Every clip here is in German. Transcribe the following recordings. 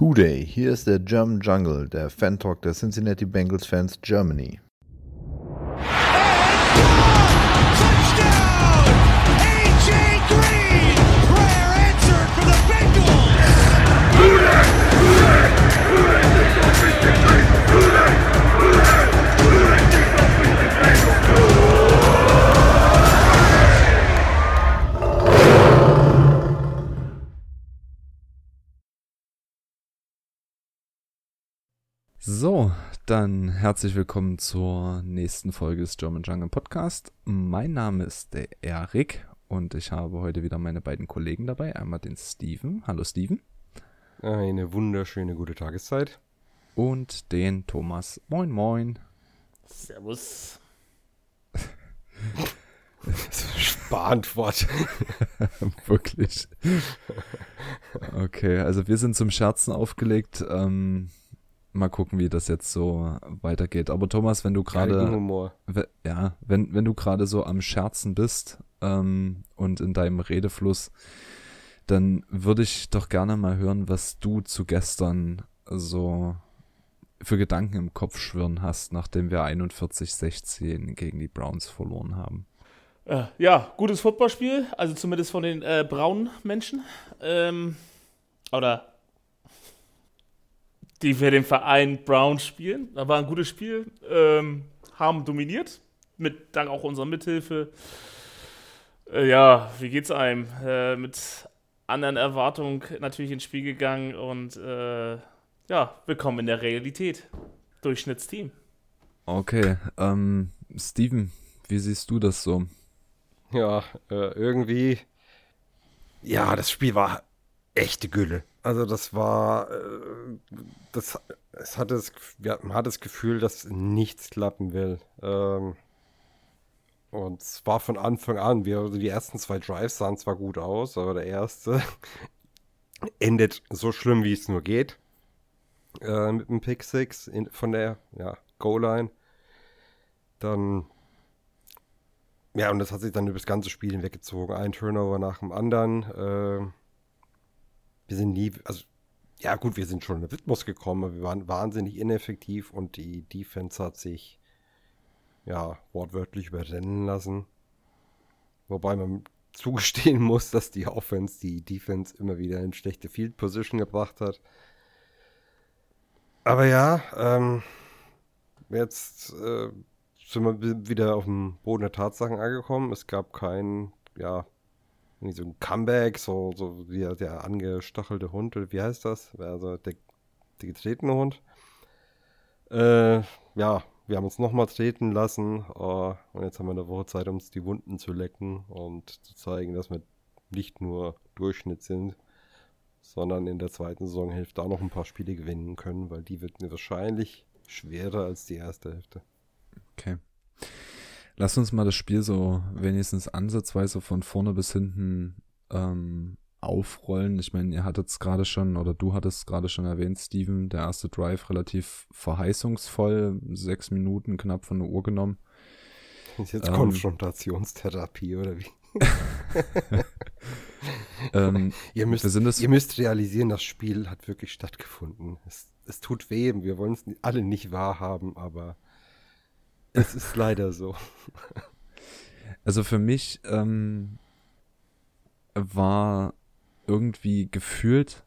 Hooday, hier ist der German Jungle, der Fan-Talk der Cincinnati Bengals Fans Germany. Dann herzlich willkommen zur nächsten Folge des German Jungle Podcast. Mein Name ist der Erik und ich habe heute wieder meine beiden Kollegen dabei. Einmal den Steven. Hallo Steven. Eine wunderschöne gute Tageszeit. Und den Thomas. Moin, moin. Servus. Sparantwort. Wirklich. Okay, also wir sind zum Scherzen aufgelegt. Ähm, mal gucken, wie das jetzt so weitergeht. Aber Thomas, wenn du gerade, ja, wenn, wenn du gerade so am Scherzen bist ähm, und in deinem Redefluss, dann würde ich doch gerne mal hören, was du zu gestern so für Gedanken im Kopf schwirren hast, nachdem wir 41-16 gegen die Browns verloren haben. Äh, ja, gutes Footballspiel, also zumindest von den äh, braunen Menschen. Ähm, oder die für den Verein Brown spielen. Da war ein gutes Spiel, ähm, haben dominiert, mit dank auch unserer Mithilfe. Äh, ja, wie geht's einem? Äh, mit anderen Erwartungen natürlich ins Spiel gegangen und äh, ja, willkommen in der Realität. Durchschnittsteam. Okay, ähm, Steven, wie siehst du das so? Ja, äh, irgendwie, ja, das Spiel war echte Gülle. Also das war, äh, das, es hatte das, ja, man hat das Gefühl, dass nichts klappen will. Ähm, und es war von Anfang an, wir, also die ersten zwei Drives sahen zwar gut aus, aber der erste endet so schlimm, wie es nur geht. Äh, mit dem Pick 6 von der ja, Goal-Line. Dann ja, und das hat sich dann über das ganze Spiel hinweggezogen. Ein Turnover nach dem anderen. Äh, wir sind nie, also ja gut, wir sind schon in den Rhythmus gekommen, aber wir waren wahnsinnig ineffektiv und die Defense hat sich ja wortwörtlich überrennen lassen. Wobei man zugestehen muss, dass die Offense die Defense immer wieder in schlechte Field Position gebracht hat. Aber ja, ähm, jetzt äh, sind wir wieder auf dem Boden der Tatsachen angekommen. Es gab kein, ja, so ein Comeback, so, so wie der angestachelte Hund, wie heißt das? Also der, der getretene Hund. Äh, ja, wir haben uns nochmal treten lassen uh, und jetzt haben wir eine Woche Zeit, uns die Wunden zu lecken und zu zeigen, dass wir nicht nur Durchschnitt sind, sondern in der zweiten Saisonhälfte auch noch ein paar Spiele gewinnen können, weil die wird mir wahrscheinlich schwerer als die erste Hälfte. Okay. Lass uns mal das Spiel so wenigstens ansatzweise von vorne bis hinten ähm, aufrollen. Ich meine, ihr hattet es gerade schon, oder du hattest es gerade schon erwähnt, Steven, der erste Drive relativ verheißungsvoll, sechs Minuten knapp von der Uhr genommen. Ist jetzt ähm, Konfrontationstherapie oder wie? ähm, ihr, müsst, ihr, müsst, realisieren, das Spiel hat wirklich stattgefunden. Es, es tut weh, wir wollen es alle nicht wahrhaben, aber es ist leider so. Also für mich ähm, war irgendwie gefühlt,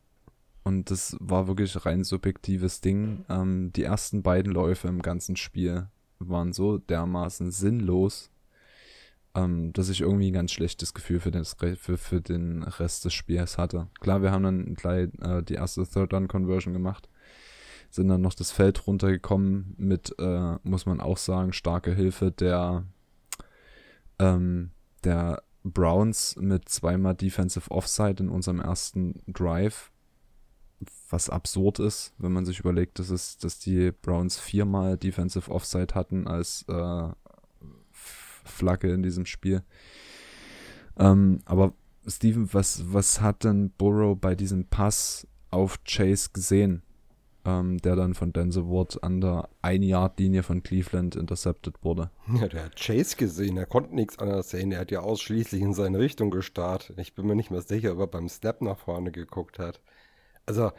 und das war wirklich rein subjektives Ding, ähm, die ersten beiden Läufe im ganzen Spiel waren so dermaßen sinnlos, ähm, dass ich irgendwie ein ganz schlechtes Gefühl für, den, für, für den Rest des Spiels hatte. Klar, wir haben dann gleich äh, die erste Third-Down-Conversion gemacht sind dann noch das Feld runtergekommen mit, äh, muss man auch sagen, starke Hilfe der, ähm, der Browns mit zweimal Defensive Offside in unserem ersten Drive, was absurd ist, wenn man sich überlegt, dass, es, dass die Browns viermal Defensive Offside hatten als äh, Flagge in diesem Spiel. Ähm, aber Steven, was, was hat denn Burrow bei diesem Pass auf Chase gesehen? Ähm, der dann von Denzel Ward an der Ein-Yard-Linie von Cleveland intercepted wurde. Ja, der hat Chase gesehen, er konnte nichts anderes sehen. Er hat ja ausschließlich in seine Richtung gestarrt. Ich bin mir nicht mehr sicher, ob er beim Snap nach vorne geguckt hat. Also,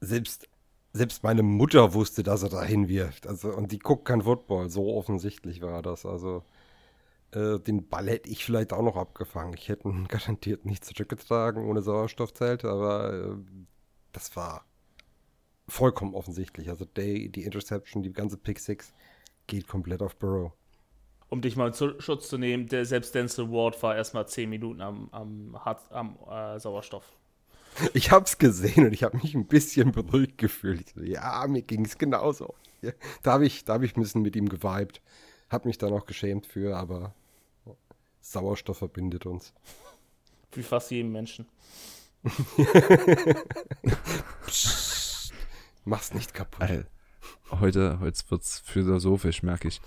selbst, selbst meine Mutter wusste, dass er da hinwirft. Also, und die guckt kein Football. So offensichtlich war das. Also, äh, den Ball hätte ich vielleicht auch noch abgefangen. Ich hätte ihn garantiert nicht zurückgetragen ohne Sauerstoffzelt, aber äh, das war vollkommen offensichtlich. Also, die, die Interception, die ganze Pick Six geht komplett auf Burrow um dich mal zu Schutz zu nehmen, der selbst Denzel Ward war erstmal 10 Minuten am, am, am äh, Sauerstoff. Ich hab's gesehen und ich habe mich ein bisschen beruhigt gefühlt. Ja, mir ging's genauso. Ja, da habe ich, hab ich ein bisschen mit ihm geweibt. Hab mich dann auch geschämt für, aber Sauerstoff verbindet uns. Wie fast jedem Menschen. Psst, mach's nicht kaputt. Alter. Heute, heute wird's philosophisch, merke ich.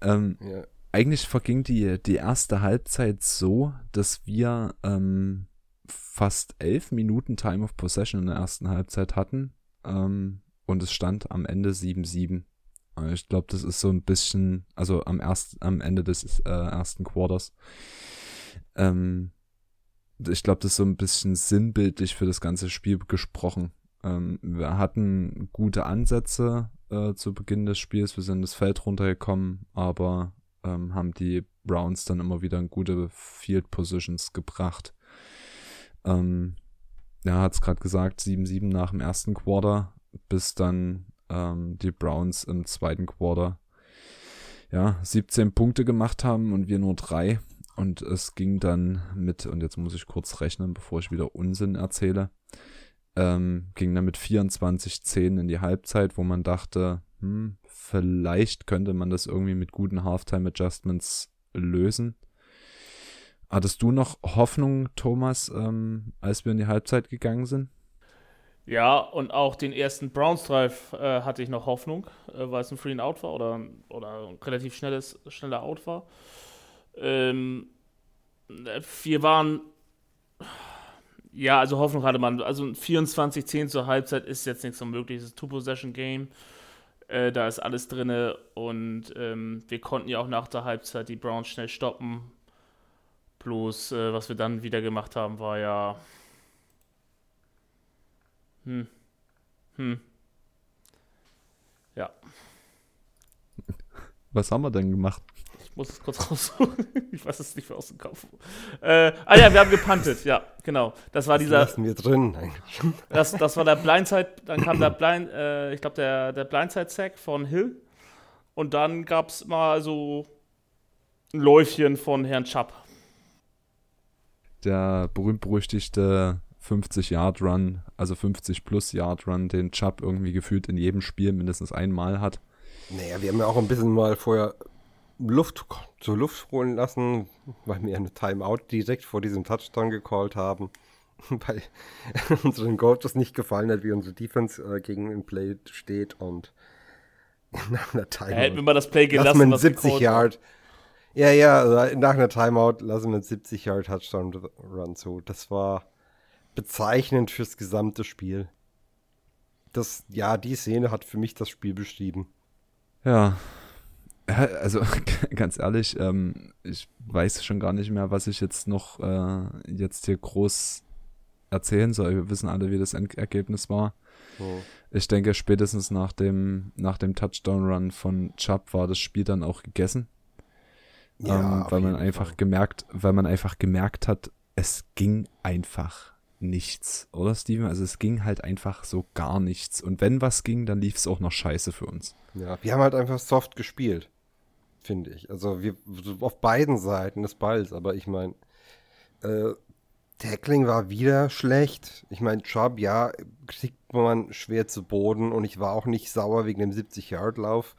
Ähm, ja. Eigentlich verging die, die erste Halbzeit so, dass wir ähm, fast elf Minuten Time of Possession in der ersten Halbzeit hatten. Ähm, und es stand am Ende 7-7. Äh, ich glaube, das ist so ein bisschen, also am, erst, am Ende des äh, ersten Quarters. Ähm, ich glaube, das ist so ein bisschen sinnbildlich für das ganze Spiel gesprochen. Ähm, wir hatten gute Ansätze äh, zu Beginn des Spiels. Wir sind das Feld runtergekommen, aber ähm, haben die Browns dann immer wieder in gute Field Positions gebracht. Ähm, ja, hat es gerade gesagt, 7-7 nach dem ersten Quarter, bis dann ähm, die Browns im zweiten Quarter ja, 17 Punkte gemacht haben und wir nur drei. Und es ging dann mit, und jetzt muss ich kurz rechnen, bevor ich wieder Unsinn erzähle, ähm, ging dann mit 24-10 in die Halbzeit, wo man dachte, hm, vielleicht könnte man das irgendwie mit guten Halftime-Adjustments lösen. Hattest du noch Hoffnung, Thomas, ähm, als wir in die Halbzeit gegangen sind? Ja, und auch den ersten Browns Drive äh, hatte ich noch Hoffnung, äh, weil es ein Free and Out war oder, oder ein relativ schnelles, schneller Out war. Ähm, wir waren ja, also Hoffnung hatte man. Also 24-10 zur Halbzeit ist jetzt nichts Unmögliches. Two-Possession-Game. Äh, da ist alles drin und ähm, wir konnten ja auch nach der Halbzeit die Browns schnell stoppen. Bloß, äh, was wir dann wieder gemacht haben, war ja. Hm. Hm. Ja. Was haben wir denn gemacht? Muss es kurz raussuchen. ich weiß es nicht mehr aus dem Kopf. Äh, ah ja, wir haben gepuntet, ja, genau. Das war das dieser. Lassen wir drin eigentlich. Das, das war der Blindside, dann kam der Blind, äh, ich glaube, der, der Blindside-Sack von Hill. Und dann gab es mal so ein Läufchen von Herrn Chubb. Der berühmt-berüchtigte 50-Yard-Run, also 50-plus-Yard-Run, den Chubb irgendwie gefühlt in jedem Spiel mindestens einmal hat. Naja, wir haben ja auch ein bisschen mal vorher Luft zur Luft holen lassen, weil wir eine Timeout direkt vor diesem Touchdown gecallt haben, weil unseren Coaches nicht gefallen hat, wie unsere Defense äh, gegen den Play steht und nach einer Timeout. Ja, hätten wir mal das Play gelassen, lassen wir 70 Yard. Ja, ja, also nach einer Timeout lassen wir einen 70 Yard Touchdown Run zu. Das war bezeichnend fürs gesamte Spiel. Das, ja, die Szene hat für mich das Spiel beschrieben. Ja, also ganz ehrlich, ähm, ich weiß schon gar nicht mehr, was ich jetzt noch äh, jetzt hier groß erzählen soll. Wir wissen alle, wie das Endergebnis war. Oh. Ich denke, spätestens nach dem, nach dem Touchdown-Run von Chubb war das Spiel dann auch gegessen. Ja, ähm, weil man einfach Fall. gemerkt, weil man einfach gemerkt hat, es ging einfach nichts, oder Steven? Also es ging halt einfach so gar nichts. Und wenn was ging, dann lief es auch noch scheiße für uns. Ja, wir haben halt einfach soft gespielt finde ich. Also wir auf beiden Seiten des Balls, aber ich meine, äh, Tackling war wieder schlecht. Ich meine, Chubb, ja, kriegt man schwer zu Boden und ich war auch nicht sauer wegen dem 70-Yard-Lauf,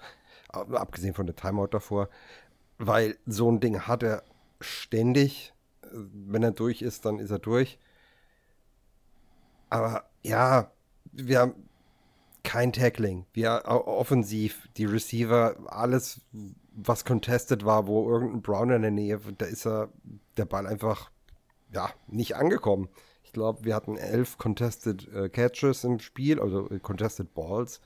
abgesehen von der Timeout davor, weil so ein Ding hat er ständig. Wenn er durch ist, dann ist er durch. Aber ja, wir haben kein Tackling. Wir offensiv, die Receiver, alles was contested war, wo irgendein Brown in der Nähe, da ist er der Ball einfach ja nicht angekommen. Ich glaube, wir hatten elf contested äh, Catches im Spiel, also äh, contested Balls.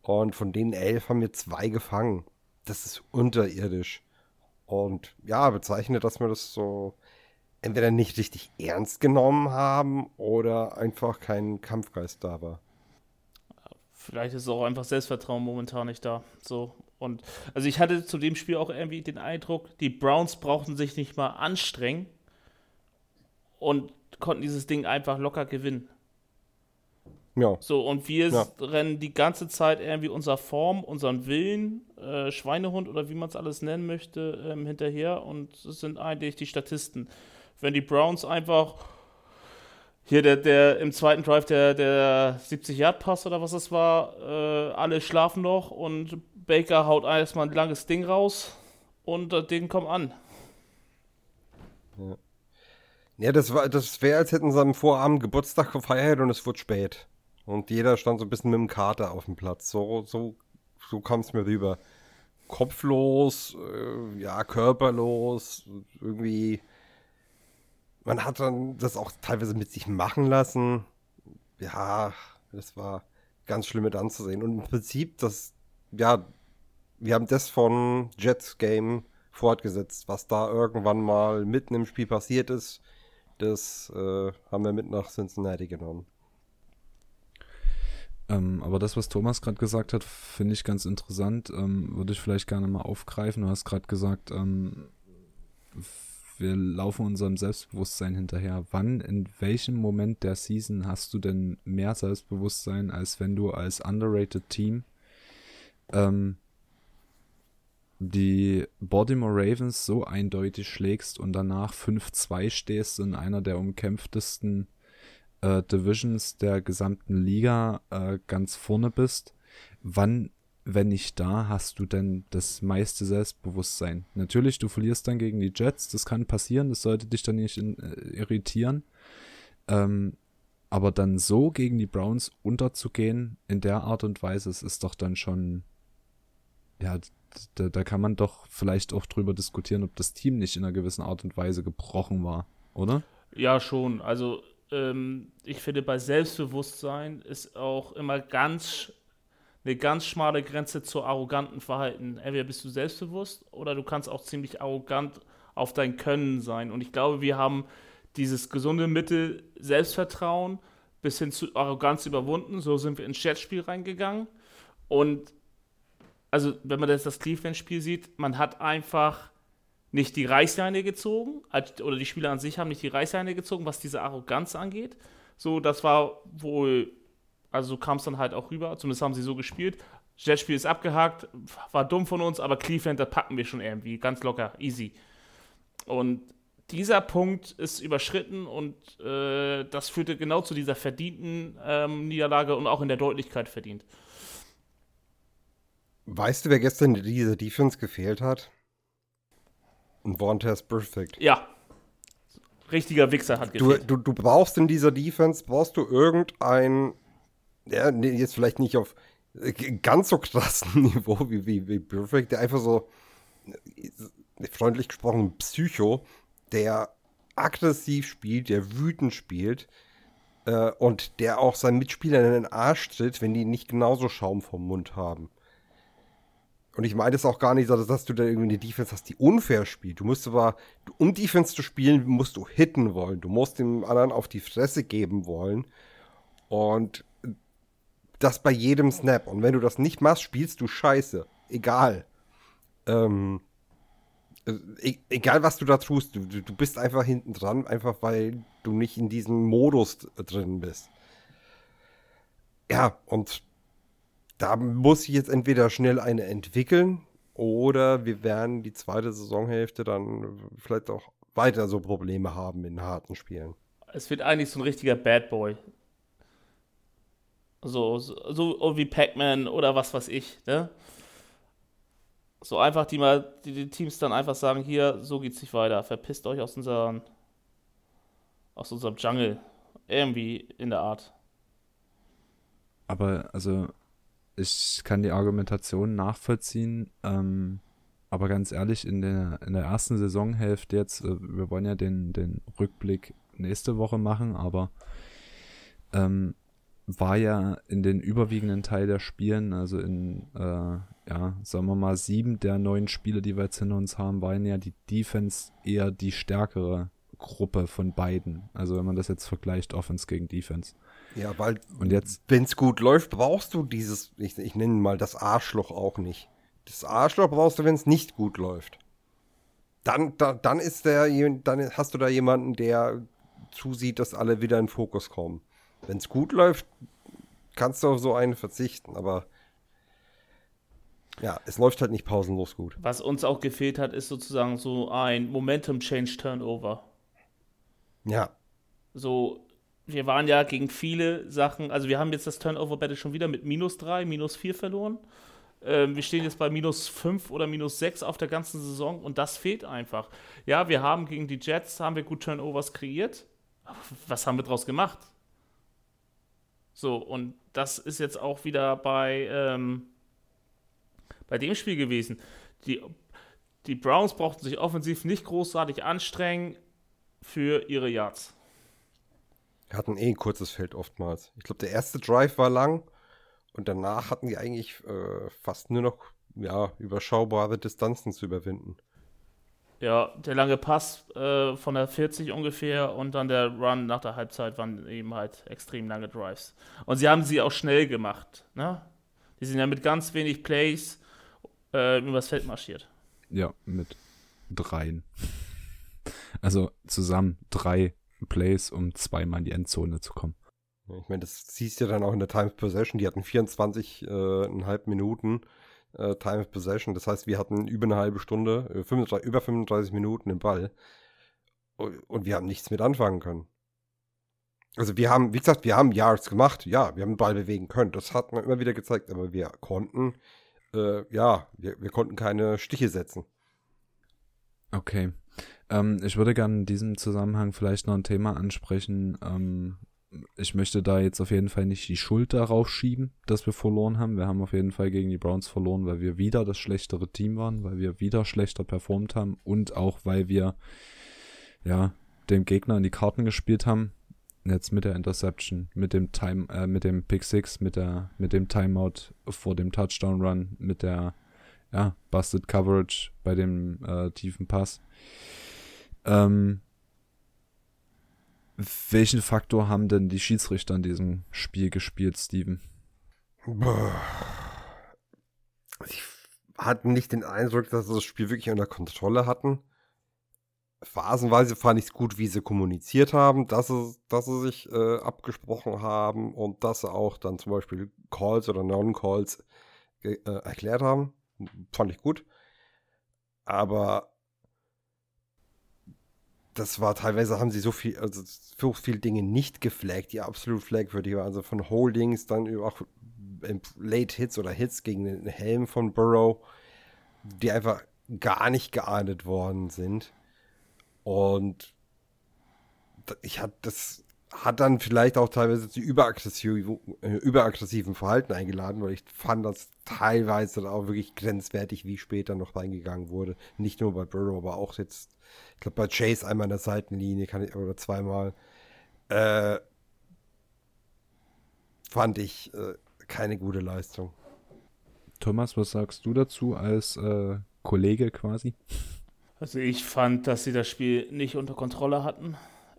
Und von denen elf haben wir zwei gefangen. Das ist unterirdisch. Und ja, bezeichnet, dass wir das so entweder nicht richtig ernst genommen haben oder einfach kein Kampfgeist da war. vielleicht ist auch einfach Selbstvertrauen momentan nicht da. So. Und also ich hatte zu dem Spiel auch irgendwie den Eindruck, die Browns brauchten sich nicht mal anstrengen und konnten dieses Ding einfach locker gewinnen. Ja. So, und wir Ja. rennen die ganze Zeit irgendwie unserer Form, unseren Willen, äh, Schweinehund oder wie man es alles nennen möchte, ähm, hinterher und es sind eigentlich die Statisten. Wenn die Browns einfach hier der, der im zweiten Drive der, der 70-Yard-Pass oder was es war, äh, alle schlafen noch und Baker haut erstmal ein langes Ding raus und das Ding kommt an. Ja, das war, das wäre, als hätten sie am Vorabend Geburtstag gefeiert und es wurde spät. Und jeder stand so ein bisschen mit dem Kater auf dem Platz. So, so, so kam es mir rüber. Kopflos, äh, ja, körperlos, irgendwie. Man hat dann das auch teilweise mit sich machen lassen. Ja, das war ganz schlimm mit anzusehen. Und im Prinzip, das, ja, wir haben das von Jets Game fortgesetzt, was da irgendwann mal mitten im Spiel passiert ist. Das äh, haben wir mit nach Cincinnati genommen. Ähm, aber das, was Thomas gerade gesagt hat, finde ich ganz interessant. Ähm, würde ich vielleicht gerne mal aufgreifen. Du hast gerade gesagt, ähm, wir laufen unserem Selbstbewusstsein hinterher. Wann, in welchem Moment der Season hast du denn mehr Selbstbewusstsein, als wenn du als underrated Team ähm, die Baltimore Ravens so eindeutig schlägst und danach 5-2 stehst in einer der umkämpftesten äh, Divisions der gesamten Liga äh, ganz vorne bist, wann, wenn nicht da, hast du denn das meiste Selbstbewusstsein? Natürlich, du verlierst dann gegen die Jets, das kann passieren, das sollte dich dann nicht in, äh, irritieren. Ähm, aber dann so gegen die Browns unterzugehen, in der Art und Weise, es ist doch dann schon, ja, da, da kann man doch vielleicht auch drüber diskutieren, ob das Team nicht in einer gewissen Art und Weise gebrochen war, oder? Ja, schon. Also ähm, ich finde, bei Selbstbewusstsein ist auch immer ganz eine ganz schmale Grenze zu arroganten Verhalten. Entweder bist du selbstbewusst oder du kannst auch ziemlich arrogant auf dein Können sein. Und ich glaube, wir haben dieses gesunde Mittel Selbstvertrauen bis hin zu Arroganz überwunden. So sind wir ins Jetspiel reingegangen. Und also, wenn man jetzt das Cleveland-Spiel sieht, man hat einfach nicht die Reißleine gezogen, oder die Spieler an sich haben nicht die Reißleine gezogen, was diese Arroganz angeht. So, das war wohl, also so kam es dann halt auch rüber, zumindest haben sie so gespielt. Jetspiel ist abgehakt, war dumm von uns, aber Cleveland, da packen wir schon irgendwie, ganz locker, easy. Und dieser Punkt ist überschritten und äh, das führte genau zu dieser verdienten ähm, Niederlage und auch in der Deutlichkeit verdient. Weißt du, wer gestern in dieser Defense gefehlt hat? Ein Vontaze Perfect. Ja, richtiger Wichser hat Du, gefehlt. du, du brauchst in dieser Defense, brauchst du irgendein, ja, jetzt vielleicht nicht auf äh, ganz so krassen Niveau wie, wie, wie Perfect, der einfach so, äh, freundlich gesprochen, Psycho, der aggressiv spielt, der wütend spielt äh, und der auch seinen Mitspielern in den Arsch tritt, wenn die nicht genauso Schaum vom Mund haben. Und ich meine es auch gar nicht, dass du da irgendwie eine Defense hast, die unfair spielt. Du musst aber, um Defense zu spielen, musst du hitten wollen. Du musst dem anderen auf die Fresse geben wollen. Und das bei jedem Snap. Und wenn du das nicht machst, spielst du scheiße. Egal. Ähm, e egal, was du da tust, du, du bist einfach hinten dran, einfach weil du nicht in diesem Modus drin bist. Ja, und da muss ich jetzt entweder schnell eine entwickeln oder wir werden die zweite Saisonhälfte dann vielleicht auch weiter so Probleme haben in harten Spielen. Es wird eigentlich so ein richtiger Bad Boy. So, so, so wie Pac-Man oder was weiß ich, ne? So einfach die mal, die, die Teams dann einfach sagen, hier, so geht's nicht weiter. Verpisst euch aus unseren, aus unserem Jungle. Irgendwie in der Art. Aber also ich kann die Argumentation nachvollziehen, ähm, aber ganz ehrlich, in der, in der ersten Saisonhälfte jetzt, äh, wir wollen ja den, den Rückblick nächste Woche machen, aber ähm, war ja in den überwiegenden Teil der Spielen, also in, äh, ja, sagen wir mal, sieben der neun Spiele, die wir jetzt hinter uns haben, waren ja die Defense eher die stärkere Gruppe von beiden. Also wenn man das jetzt vergleicht, Offense gegen Defense. Ja, weil Und jetzt, wenn es gut läuft, brauchst du dieses, ich, ich nenne mal das Arschloch auch nicht. Das Arschloch brauchst du, wenn es nicht gut läuft. Dann, da, dann ist der, dann hast du da jemanden, der zusieht, dass alle wieder in Fokus kommen. Wenn es gut läuft, kannst du auf so einen verzichten, aber ja, es läuft halt nicht pausenlos gut. Was uns auch gefehlt hat, ist sozusagen so ein Momentum-Change-Turnover. Ja, So, wir waren ja gegen viele Sachen, also wir haben jetzt das Turnover-Battle schon wieder mit minus 3, minus 4 verloren. Ähm, wir stehen jetzt bei minus 5 oder minus 6 auf der ganzen Saison und das fehlt einfach. Ja, wir haben gegen die Jets, haben wir gut Turnovers kreiert. Was haben wir draus gemacht? So, und das ist jetzt auch wieder bei, ähm, bei dem Spiel gewesen. Die, die Browns brauchten sich offensiv nicht großartig anstrengen für ihre Yards. wir hatten eh ein kurzes Feld oftmals. Ich glaube, der erste Drive war lang und danach hatten die eigentlich äh, fast nur noch ja, überschaubare Distanzen zu überwinden. Ja, der lange Pass äh, von der 40 ungefähr und dann der Run nach der Halbzeit waren eben halt extrem lange Drives. Und sie haben sie auch schnell gemacht. Ne? Die sind ja mit ganz wenig Plays äh, übers Feld marschiert. ja, mit dreien. Also zusammen drei Plays, um zweimal in die Endzone zu kommen. Ich meine, das siehst du ja dann auch in der Time of Possession. Die hatten 24,5 Minuten äh, Time of Possession. Das heißt, wir hatten über eine halbe Stunde, äh, 35, über 35 Minuten den Ball. Und, wir haben nichts mit anfangen können. Also wir haben, wie gesagt, wir haben Yards gemacht. Ja, wir haben den Ball bewegen können. Das hat man immer wieder gezeigt. Aber wir konnten, äh, ja, wir, wir konnten keine Stiche setzen. Okay. Ähm, ich würde gerne in diesem Zusammenhang vielleicht noch ein Thema ansprechen. Ähm, ich möchte da jetzt auf jeden Fall nicht die Schuld darauf schieben, dass wir verloren haben. Wir haben auf jeden Fall gegen die Browns verloren, weil wir wieder das schlechtere Team waren, weil wir wieder schlechter performt haben und auch weil wir ja dem Gegner in die Karten gespielt haben. Jetzt mit der Interception, mit dem Time, äh, mit dem Pick Six, mit der, mit dem Timeout vor dem Touchdown Run, mit der ja, Busted Coverage bei dem äh, tiefen Pass. Ähm, welchen Faktor haben denn die Schiedsrichter in diesem Spiel gespielt, Steven? Ich hatte nicht den Eindruck, dass sie das Spiel wirklich unter Kontrolle hatten. Phasenweise fand ich es gut, wie sie kommuniziert haben, dass sie, dass sie sich äh, abgesprochen haben und dass sie auch dann zum Beispiel Calls oder Non-Calls äh, erklärt haben. Fand ich gut. Aber das war teilweise haben sie so viel, also so viele Dinge nicht geflaggt, die absolut flagwürdig waren. Also von Holdings, dann auch ähm, Late Hits oder Hits gegen den Helm von Burrow, die einfach gar nicht geahndet worden sind. Und ich hatte das hat dann vielleicht auch teilweise zu überaggressiv, überaggressiven Verhalten eingeladen, weil ich fand das teilweise auch wirklich grenzwertig, wie später noch reingegangen wurde. Nicht nur bei Burrow, aber auch jetzt, ich glaube bei Chase einmal an der Seitenlinie kann ich, oder zweimal. Äh, fand ich äh, keine gute Leistung. Thomas, was sagst du dazu als äh, Kollege quasi? Also ich fand, dass sie das Spiel nicht unter Kontrolle hatten.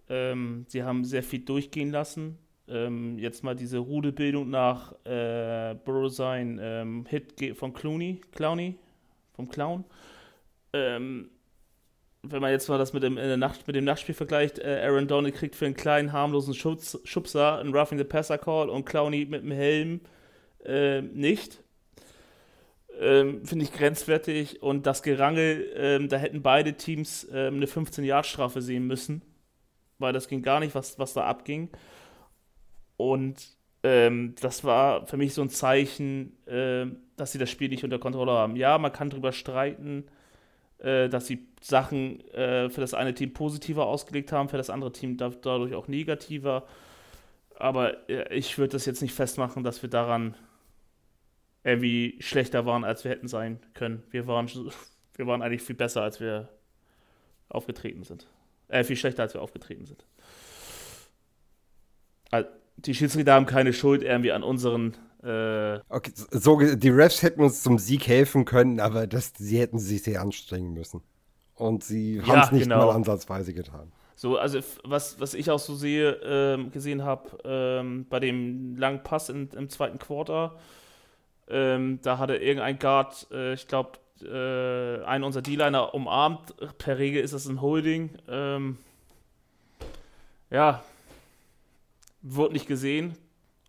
Ähm, sie haben sehr viel durchgehen lassen. Ähm, jetzt mal diese Rudelbildung nach äh, Burrow sein ähm, Hit von Clooney, Clowney, vom Clown. Ähm, wenn man jetzt mal das mit dem, der Nacht, mit dem Nachtspiel vergleicht, äh, Aaron Donald kriegt für einen kleinen, harmlosen Schubs, Schubser einen Roughing the Passer Call und Clowney mit dem Helm äh, nicht. Ähm, Finde ich grenzwertig. Und das Gerangel, ähm, da hätten beide Teams ähm, eine 15-Yard-Strafe sehen müssen. Weil das ging gar nicht, was, was da abging. Und ähm, das war für mich so ein Zeichen, ähm, dass sie das Spiel nicht unter Kontrolle haben. Ja, man kann darüber streiten, äh, dass sie Sachen äh, für das eine Team positiver ausgelegt haben, für das andere Team da, dadurch auch negativer. Aber äh, ich würde das jetzt nicht festmachen, dass wir daran irgendwie schlechter waren, als wir hätten sein können. Wir waren, wir waren eigentlich viel besser, als wir aufgetreten sind. Äh, viel schlechter, als wir aufgetreten sind. Also, die Schiedsrichter haben keine Schuld irgendwie an unseren. Äh, Okay, so, die Refs hätten uns zum Sieg helfen können, aber das, sie hätten sich sehr anstrengen müssen. Und sie Ja, haben es nicht genau. mal ansatzweise getan. so So, also was, was ich auch so sehe, ähm, gesehen habe, ähm, bei dem langen Pass in, im zweiten Quarter, ähm, da hatte irgendein Guard, äh, ich glaube, äh, einen unserer D-Liner umarmt. Per Regel ist das ein Holding. Ähm, ja, wurde nicht gesehen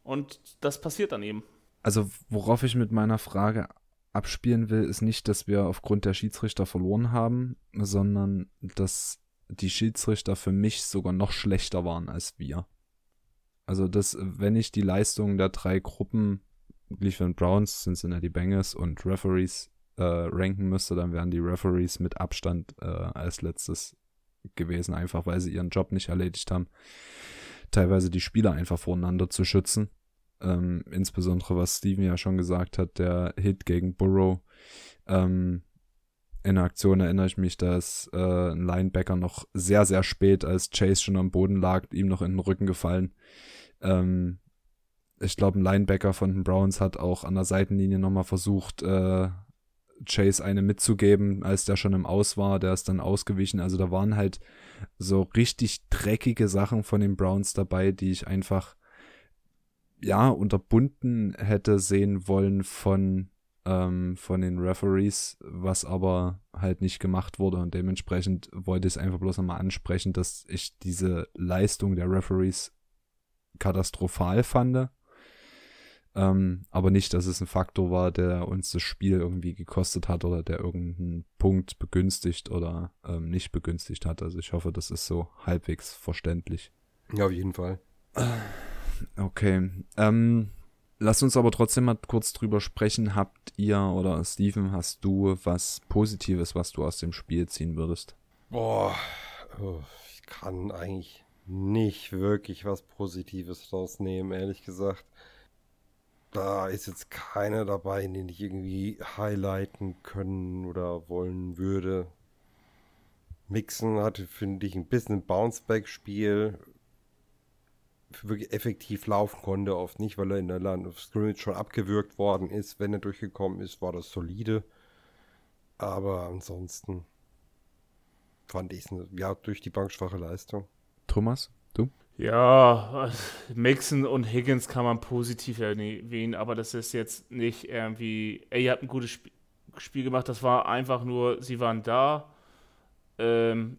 und das passiert dann eben. Also worauf ich mit meiner Frage abspielen will, ist nicht, dass wir aufgrund der Schiedsrichter verloren haben, sondern dass die Schiedsrichter für mich sogar noch schlechter waren als wir. Also, dass, wenn ich die Leistungen der drei Gruppen, Cleveland Browns, Cincinnati Bengals und Referees äh, ranken müsste, dann wären die Referees mit Abstand äh, als letztes gewesen, einfach weil sie ihren Job nicht erledigt haben, teilweise die Spieler einfach voneinander zu schützen. Ähm, insbesondere was Steven ja schon gesagt hat, der Hit gegen Burrow. Ähm, in der Aktion erinnere ich mich, dass äh, ein Linebacker noch sehr, sehr spät, als Chase schon am Boden lag, ihm noch in den Rücken gefallen. Ähm, ich glaube, ein Linebacker von den Browns hat auch an der Seitenlinie nochmal versucht, äh, Chase eine mitzugeben, als der schon im Aus war. Der ist dann ausgewichen. Also da waren halt so richtig dreckige Sachen von den Browns dabei, die ich einfach ja unterbunden hätte sehen wollen von ähm, von den Referees, was aber halt nicht gemacht wurde und dementsprechend wollte ich es einfach bloß nochmal ansprechen, dass ich diese Leistung der Referees katastrophal fand ähm, aber nicht, dass es ein Faktor war, der uns das Spiel irgendwie gekostet hat oder der irgendeinen Punkt begünstigt oder ähm, nicht begünstigt hat. Also ich hoffe, das ist so halbwegs verständlich. Ja, auf jeden Fall. Okay. Ähm, lass uns aber trotzdem mal kurz drüber sprechen. Habt ihr oder Steven, hast du was Positives, was du aus dem Spiel ziehen würdest? Boah, ich kann eigentlich nicht wirklich was Positives rausnehmen, ehrlich gesagt da ist jetzt keiner dabei, den ich irgendwie highlighten können oder wollen würde. Mixen hatte, finde ich, ein bisschen ein Bounceback-Spiel. Wirklich effektiv laufen konnte, oft nicht, weil er in der Land of Scrimmage schon abgewürgt worden ist. Wenn er durchgekommen ist, war das solide. Aber ansonsten fand ich es ja, durch die Bank schwache Leistung. Thomas, du? Ja, Mixon und Higgins kann man positiv erwähnen, aber das ist jetzt nicht irgendwie, ey, ihr habt ein gutes Sp Spiel gemacht, das war einfach nur, sie waren da. Ähm,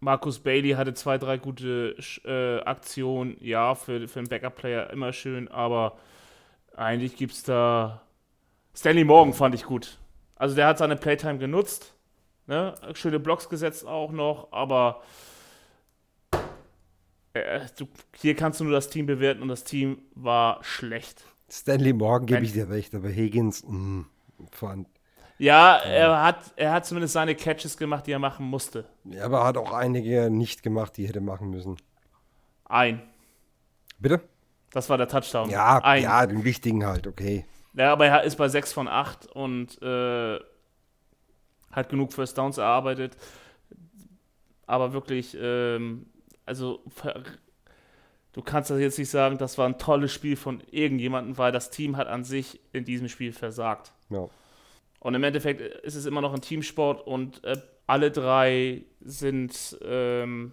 Markus Bailey hatte zwei, drei gute äh, Aktionen, ja, für, für einen Backup-Player immer schön, aber eigentlich gibt es da. Stanley Morgan fand ich gut. Also der hat seine Playtime genutzt, ne? schöne Blocks gesetzt auch noch, aber äh, du, hier kannst du nur das Team bewerten und das Team war schlecht. Stanley Morgan gebe ich dir recht, aber Higgins mh, mm, fand. Ja, er hat, er hat zumindest seine Catches gemacht, die er machen musste. Ja, aber er hat auch einige nicht gemacht, die er hätte machen müssen. Ein. Bitte? Das war der Touchdown. Ja, Ein. ja, den wichtigen halt, okay. Ja, aber er ist bei 6 von 8 und äh, hat genug First Downs erarbeitet. Aber wirklich, ähm, also du kannst das jetzt nicht sagen, das war ein tolles Spiel von irgendjemandem, weil das Team hat an sich in diesem Spiel versagt. Ja. Und im Endeffekt ist es immer noch ein Teamsport und äh, alle drei sind, ähm,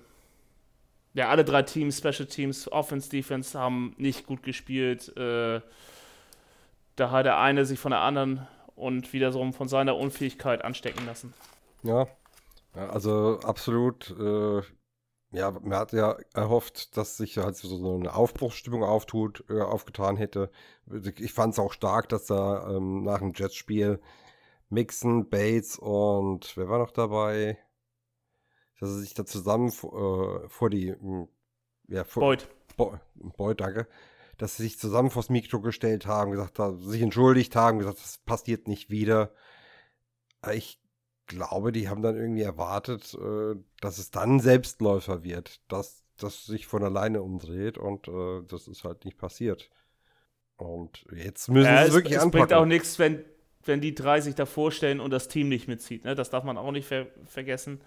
ja, alle drei Teams, Special Teams, Offense, Defense haben nicht gut gespielt. Äh, da hat der eine sich von der anderen und wiederum von seiner Unfähigkeit anstecken lassen. Ja, also absolut. Äh, ja, man hat ja erhofft, dass sich halt so eine Aufbruchsstimmung auftut, äh, aufgetan hätte. Ich fand es auch stark, dass da ähm, nach dem Jets-Spiel Mixon, Bates und wer war noch dabei? Dass sie sich da zusammen äh, vor die hm, ja, vor, Boyd. Bo Boyd, danke. Dass sie sich zusammen vors Mikro gestellt haben, gesagt haben, sich entschuldigt haben, gesagt, das passiert nicht wieder. Ich glaube, die haben dann irgendwie erwartet, äh, dass es dann Selbstläufer wird, dass das sich von alleine umdreht und äh, das ist halt nicht passiert. Und jetzt müssen ja, sie es wirklich es anpacken. Es bringt auch nichts, wenn, wenn die drei sich da vorstellen und das Team nicht mitzieht. Ne? Das darf man auch nicht ver vergessen.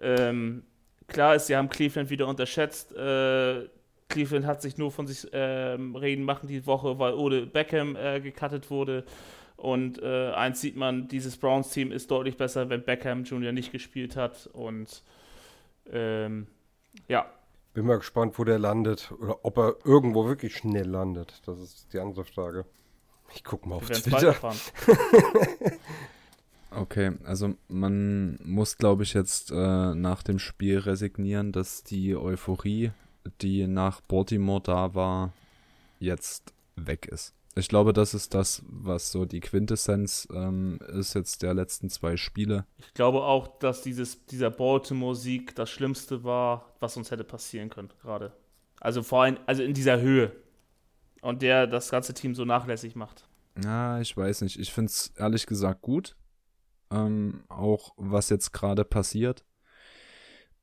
Ähm, klar ist, sie haben Cleveland wieder unterschätzt. Äh, Cleveland hat sich nur von sich ähm, reden machen die Woche, weil Ode Beckham äh, gecuttet wurde. Und äh, eins sieht man, dieses Browns-Team ist deutlich besser, wenn Beckham Jr. nicht gespielt hat. Und ähm, Ja. Bin mal gespannt, wo der landet oder ob er irgendwo wirklich schnell landet. Das ist die andere Frage. Ich guck mal auf Twitter. Okay, also man muss, glaube ich, jetzt äh, nach dem Spiel resignieren, dass die Euphorie, die nach Baltimore da war, jetzt weg ist. Ich glaube, das ist das, was so die Quintessenz ähm, ist jetzt der letzten zwei Spiele. Ich glaube auch, dass dieses, dieser Baltimore-Sieg das Schlimmste war, was uns hätte passieren können, gerade. Also vor allem, also in dieser Höhe. Und der das ganze Team so nachlässig macht. Ja, ich weiß nicht. Ich finde es ehrlich gesagt gut. Ähm, auch was jetzt gerade passiert.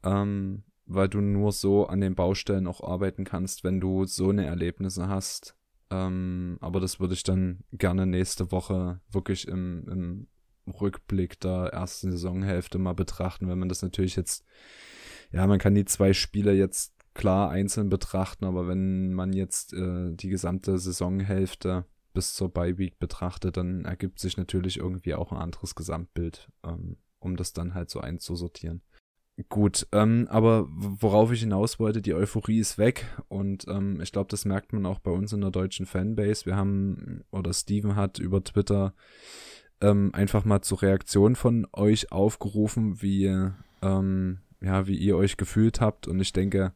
Ähm, weil du nur so an den Baustellen auch arbeiten kannst, wenn du so eine Erlebnisse hast. Ähm, aber das würde ich dann gerne nächste Woche wirklich im, im Rückblick der ersten Saisonhälfte mal betrachten, wenn man das natürlich jetzt, ja, man kann die zwei Spiele jetzt klar einzeln betrachten, aber wenn man jetzt äh, die gesamte Saisonhälfte bis zur Bye Week betrachtet, dann ergibt sich natürlich irgendwie auch ein anderes Gesamtbild, ähm, um das dann halt so einzusortieren. Gut, ähm, aber worauf ich hinaus wollte, die Euphorie ist weg und ähm, ich glaube, das merkt man auch bei uns in der deutschen Fanbase. Wir haben, oder Steven hat über Twitter ähm, einfach mal zur Reaktion von euch aufgerufen, wie, ähm, ja, wie ihr euch gefühlt habt und ich denke,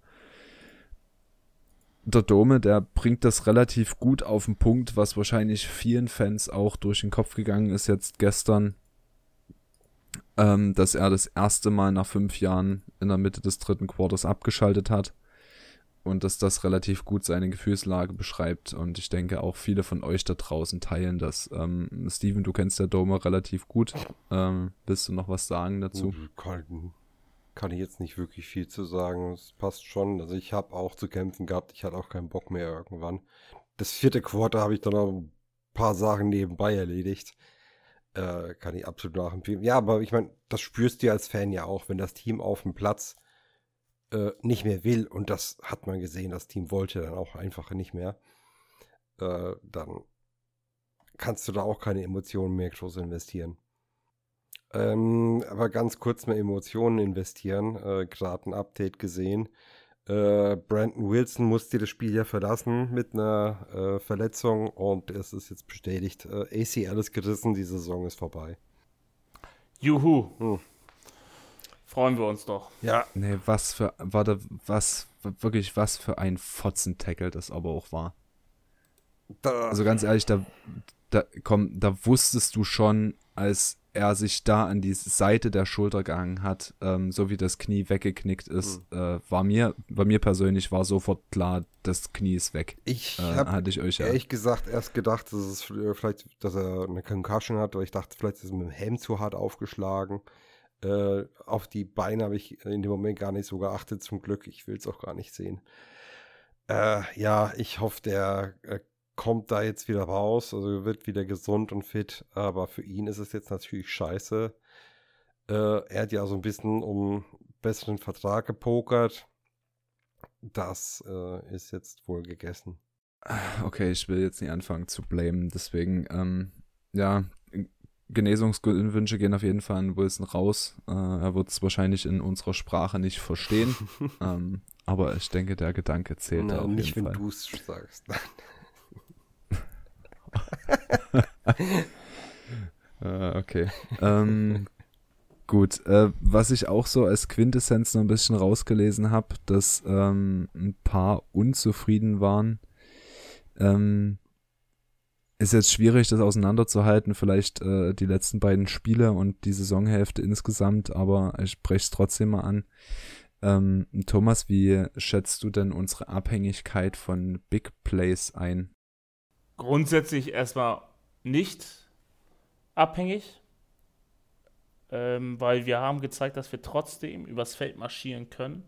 der Dome, der bringt das relativ gut auf den Punkt, was wahrscheinlich vielen Fans auch durch den Kopf gegangen ist jetzt gestern, ähm, dass er das erste Mal nach fünf Jahren in der Mitte des dritten Quarters abgeschaltet hat und dass das relativ gut seine Gefühlslage beschreibt und ich denke auch viele von euch da draußen teilen das. Ähm, Steven, du kennst der Dome relativ gut. Ähm, willst du noch was sagen dazu? Kann, kann ich jetzt nicht wirklich viel zu sagen. Es passt schon. Also ich habe auch zu kämpfen gehabt. Ich hatte auch keinen Bock mehr irgendwann. Das vierte Quarter habe ich dann noch ein paar Sachen nebenbei erledigt. Äh, kann ich absolut nachempfehlen. Ja, aber ich meine, das spürst du als Fan ja auch, wenn das Team auf dem Platz äh, nicht mehr will. Und das hat man gesehen. Das Team wollte dann auch einfach nicht mehr. Äh, dann kannst du da auch keine Emotionen mehr groß investieren. Ähm, aber ganz kurz mal Emotionen investieren. Äh, Gerade ein Update gesehen. Äh, Brandon Wilson musste das Spiel ja verlassen mit einer äh, Verletzung und es ist jetzt bestätigt. Äh, ACL ist gerissen, die Saison ist vorbei. Juhu. Hm. Freuen wir uns doch. Ja, Nee, was für, warte, was, wirklich, was für ein Fotzen-Tackle das aber auch war. da, Also ganz ehrlich, da, da, komm, da wusstest du schon, als er sich da an die Seite der Schulter gehangen hat, ähm, so wie das Knie weggeknickt ist, äh, war mir, bei mir persönlich war sofort klar, das Knie ist weg. ich Äh, habe hatte ich euch ja. ehrlich gesagt erst gedacht, dass es vielleicht, dass er eine Concussion hat, weil ich dachte, vielleicht ist er mit dem Helm zu hart aufgeschlagen. Äh, auf die Beine habe ich in dem Moment gar nicht so geachtet, zum Glück. Ich will es auch gar nicht sehen. Äh, ja, ich hoffe, der äh, kommt da jetzt wieder raus, also wird wieder gesund und fit, aber für ihn ist es jetzt natürlich scheiße. Äh, er hat ja so ein bisschen um besseren Vertrag gepokert. Das äh, ist jetzt wohl gegessen. Okay, ich will jetzt nicht anfangen zu blamen, deswegen, ähm, ja, Genesungswünsche gehen auf jeden Fall an Wilson raus. Äh, er wird es wahrscheinlich in unserer Sprache nicht verstehen, ähm, aber ich denke, der Gedanke zählt Na, auf nicht, jeden wenn du es sagst. Äh, okay. ähm, gut, äh, was ich auch so als Quintessenz noch ein bisschen rausgelesen habe, dass ähm, ein paar unzufrieden waren. Ähm, ist jetzt schwierig, das auseinanderzuhalten, vielleicht äh, die letzten beiden Spiele und die Saisonhälfte insgesamt, aber ich spreche es trotzdem mal an. Ähm, Thomas, wie schätzt du denn unsere Abhängigkeit von Big Plays ein? Grundsätzlich erstmal nicht abhängig, ähm, weil wir haben gezeigt, dass wir trotzdem übers Feld marschieren können.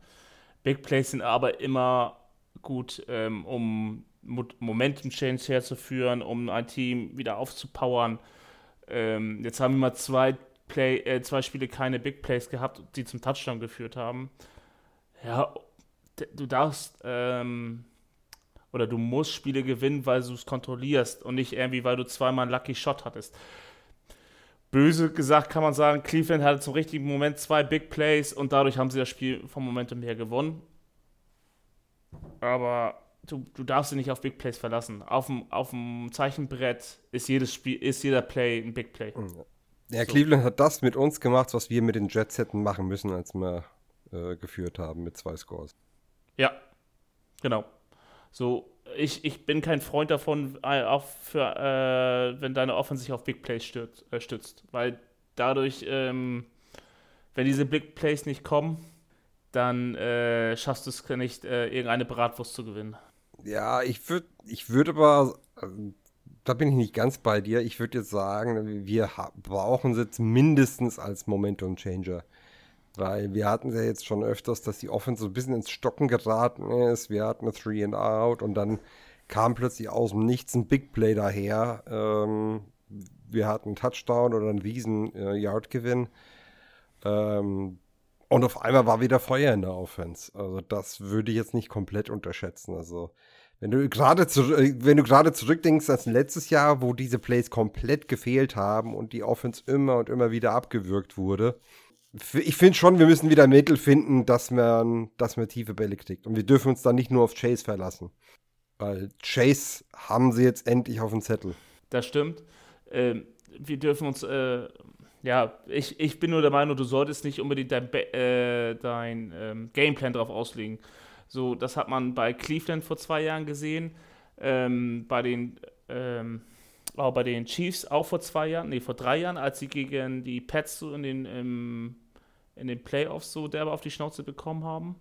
Big Plays sind aber immer gut, ähm, um Mo- Momentum-Change herzuführen, um ein Team wieder aufzupowern. Ähm, jetzt haben wir mal zwei, Play, äh, zwei Spiele keine Big Plays gehabt, die zum Touchdown geführt haben. Ja, du darfst ähm, oder du musst Spiele gewinnen, weil du es kontrollierst und nicht irgendwie, weil du zweimal einen Lucky Shot hattest. Böse gesagt kann man sagen, Cleveland hatte zum richtigen Moment zwei Big Plays und dadurch haben sie das Spiel vom Momentum her gewonnen. aber du, du darfst dich nicht auf Big Plays verlassen. Auf dem, auf dem Zeichenbrett ist jedes Spiel, ist jeder Play ein Big Play. Ja, So. Cleveland hat das mit uns gemacht, was wir mit den Jets hätten machen müssen, als wir äh, geführt haben mit zwei Scores. Ja, genau. So, ich, ich bin kein Freund davon, äh, auch für, äh, wenn deine Offense sich auf Big Plays stützt, äh, stützt. Weil dadurch, ähm, wenn diese Big Plays nicht kommen, dann äh, schaffst du es nicht, äh, irgendeine Bratwurst zu gewinnen. Ja, ich würde ich würd aber, äh, da bin ich nicht ganz bei dir, ich würde jetzt sagen, wir brauchen sie jetzt mindestens als Momentum-Changer. Weil wir hatten ja jetzt schon öfters, dass die Offense so ein bisschen ins Stocken geraten ist. Wir hatten eine Three and Out und dann kam plötzlich aus dem Nichts ein Big Play daher. Ähm, wir hatten einen Touchdown oder einen riesen äh, Yard-Gewinn. Ähm, und auf einmal war wieder Feuer in der Offense. Also das würde ich jetzt nicht komplett unterschätzen. Also wenn du gerade äh, wenn du gerade zurückdenkst als letztes Jahr, wo diese Plays komplett gefehlt haben und die Offense immer und immer wieder abgewürgt wurde. Ich finde schon, wir müssen wieder Mittel finden, dass man, dass man tiefe Bälle kriegt. Und wir dürfen uns dann nicht nur auf Chase verlassen. Weil Chase haben sie jetzt endlich auf dem Zettel. Das stimmt. Ähm, wir dürfen uns, äh, ja, ich, ich bin nur der Meinung, du solltest nicht unbedingt dein, äh, dein ähm, Gameplan drauf auslegen. So, das hat man bei Cleveland vor zwei Jahren gesehen, ähm, bei den, ähm, auch bei den Chiefs auch vor zwei Jahren, nee, vor drei Jahren, als sie gegen die Pets so in den, ähm, in den Playoffs so derbe auf die Schnauze bekommen haben.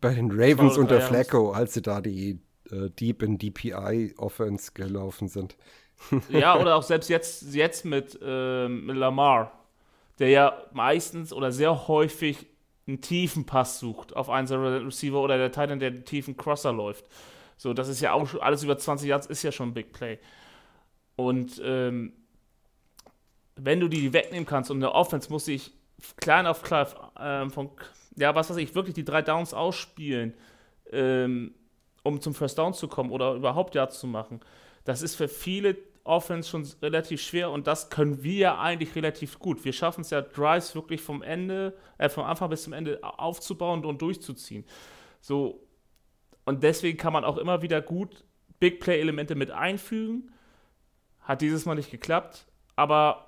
Bei den Ravens unter Flacco, als sie da die äh, Deep in DPI Offense gelaufen sind. Ja, oder auch selbst jetzt, jetzt mit, ähm, mit Lamar, der ja meistens oder sehr häufig einen tiefen Pass sucht auf einen Receiver oder der Titan, der einen tiefen Crosser läuft. So, das ist ja auch schon, alles über 20 Yards ist ja schon ein Big Play. Und ähm, wenn du die wegnehmen kannst und eine Offense muss sich klein auf klein ähm, von, ja, was weiß ich, wirklich die drei Downs ausspielen, ähm, um zum First Down zu kommen oder überhaupt Yards zu machen. Das ist für viele Offense schon relativ schwer und das können wir ja eigentlich relativ gut. Wir schaffen es ja, Drives wirklich vom Ende, äh, vom Anfang bis zum Ende aufzubauen und durchzuziehen. So, und deswegen kann man auch immer wieder gut Big Play-Elemente mit einfügen. Hat dieses Mal nicht geklappt, aber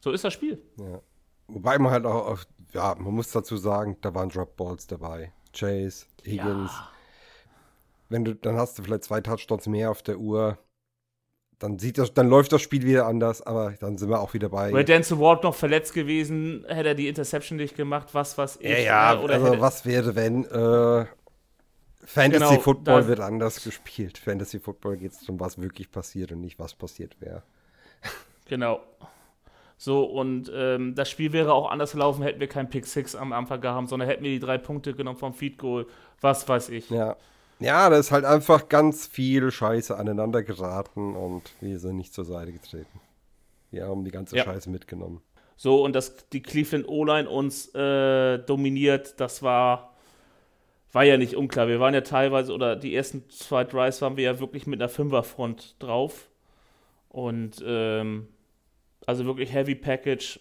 so ist das Spiel. Ja. Wobei man halt auch, auf, ja, man muss dazu sagen, da waren Dropballs dabei. Chase, Higgins. Wenn du, dann hast du vielleicht zwei Touchdowns mehr auf der Uhr. Dann sieht das, dann läuft das Spiel wieder anders, aber dann sind wir auch wieder bei. Wäre Denzel Ward noch verletzt gewesen, hätte er die Interception nicht gemacht, was, was ich. ja, ja, äh, oder also was wäre, wenn äh, Fantasy Genau, Football wird anders gespielt. Fantasy Football geht es um was wirklich passiert und nicht was passiert wäre. Genau. So, und ähm, das Spiel wäre auch anders gelaufen, hätten wir keinen Pick 6 am Anfang gehabt, sondern hätten wir die drei Punkte genommen vom Feed Goal, was weiß ich. Ja. Ja, da ist halt einfach ganz viel Scheiße aneinander geraten und wir sind nicht zur Seite getreten. Wir haben die ganze Ja. Scheiße mitgenommen. So, und dass die Cleveland O-Line uns äh, dominiert, das war, war ja nicht unklar. Wir waren ja teilweise, oder die ersten zwei Drives waren wir ja wirklich mit einer Fünferfront drauf. Und ähm, also wirklich Heavy Package.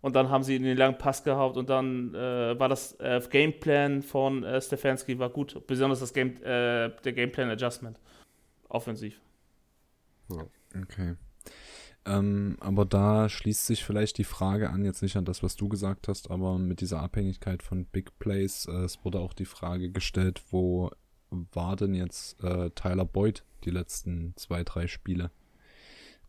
Und dann haben sie in den langen Pass gehabt und dann äh, war das äh, Gameplan von äh, Stefanski war gut. Besonders das Game, äh, der Gameplan Adjustment. Offensiv. Okay. Ähm, aber da schließt sich vielleicht die Frage an, jetzt nicht an das, was du gesagt hast, aber mit dieser Abhängigkeit von Big Plays, äh, es wurde auch die Frage gestellt, wo war denn jetzt äh, Tyler Boyd die letzten zwei, drei Spiele?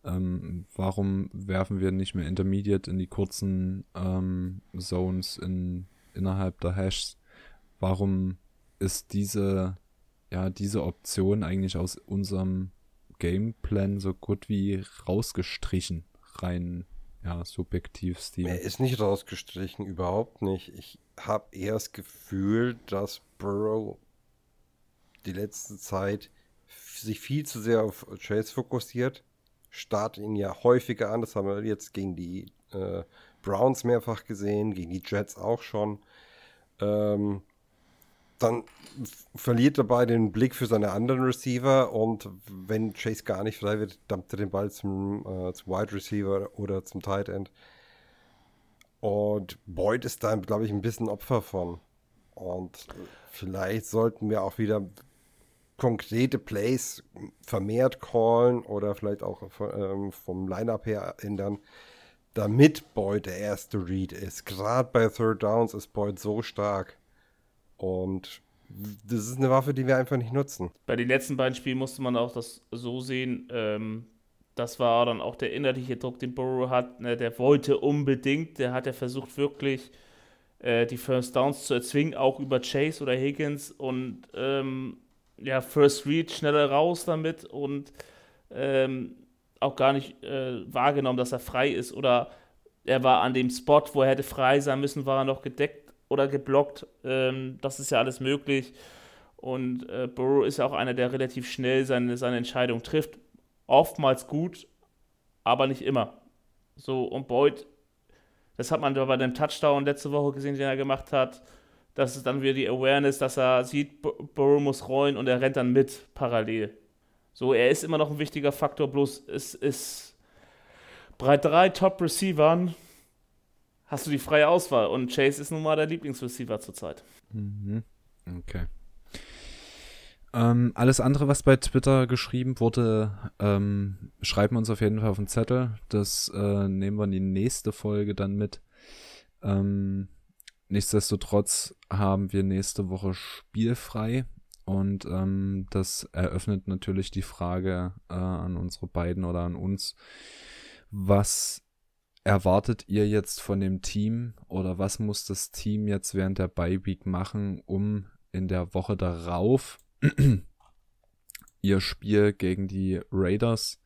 Ähm, warum werfen wir nicht mehr Intermediate in die kurzen ähm, Zones in, innerhalb der Hashs? Warum ist diese, ja, diese Option eigentlich aus unserem Gameplan so gut wie rausgestrichen, rein ja, subjektiv Stil. Er ist nicht rausgestrichen, überhaupt nicht. Ich habe eher das Gefühl, dass Burrow die letzte Zeit sich viel zu sehr auf Chase fokussiert. Startet ihn ja häufiger an. Das haben wir jetzt gegen die äh, Browns mehrfach gesehen, gegen die Jets auch schon. Ähm, dann verliert er dabei den Blick für seine anderen Receiver und wenn Chase gar nicht frei wird, dampft er den Ball zum, äh, zum Wide Receiver oder zum Tight End. Und Boyd ist da, glaube ich, ein bisschen Opfer von. Und vielleicht sollten wir auch wieder konkrete Plays vermehrt callen oder vielleicht auch ähm, vom Lineup her ändern, damit Boyd der erste Read ist. Gerade bei Third Downs ist Boyd so stark. Und das ist eine Waffe, die wir einfach nicht nutzen. Bei den letzten beiden Spielen musste man auch das so sehen. Ähm, das war dann auch der innerliche Druck, den Burrow hat. Ne, der wollte unbedingt, der hat ja versucht wirklich äh, die First Downs zu erzwingen, auch über Chase oder Higgins und ähm, ja, First Read schneller raus damit und ähm, auch gar nicht äh, wahrgenommen, dass er frei ist oder er war an dem Spot, wo er hätte frei sein müssen, war er noch gedeckt oder geblockt. Ähm, das ist ja alles möglich. Und äh, Burrow ist ja auch einer, der relativ schnell seine, seine Entscheidung trifft. Oftmals gut, aber nicht immer. So, und Boyd, das hat man bei dem Touchdown letzte Woche gesehen, den er gemacht hat. Das ist dann wieder die Awareness, dass er sieht, Burrow muss rollen und er rennt dann mit parallel. So, er ist immer noch ein wichtiger Faktor, bloß es ist bei drei Top-Receivern hast du die freie Auswahl und Chase ist nun mal der Lieblingsreceiver zurzeit. Mhm. Okay. Ähm, alles andere, was bei Twitter geschrieben wurde, ähm, schreiben wir uns auf jeden Fall auf den Zettel. Das äh, nehmen wir in die nächste Folge dann mit. Ähm, nichtsdestotrotz haben wir nächste Woche spielfrei. Und ähm, das eröffnet natürlich die Frage äh, an unsere beiden oder an uns, was erwartet ihr jetzt von dem Team oder was muss das Team jetzt während der Bye Week machen, um in der Woche darauf ihr Spiel gegen die Raiders,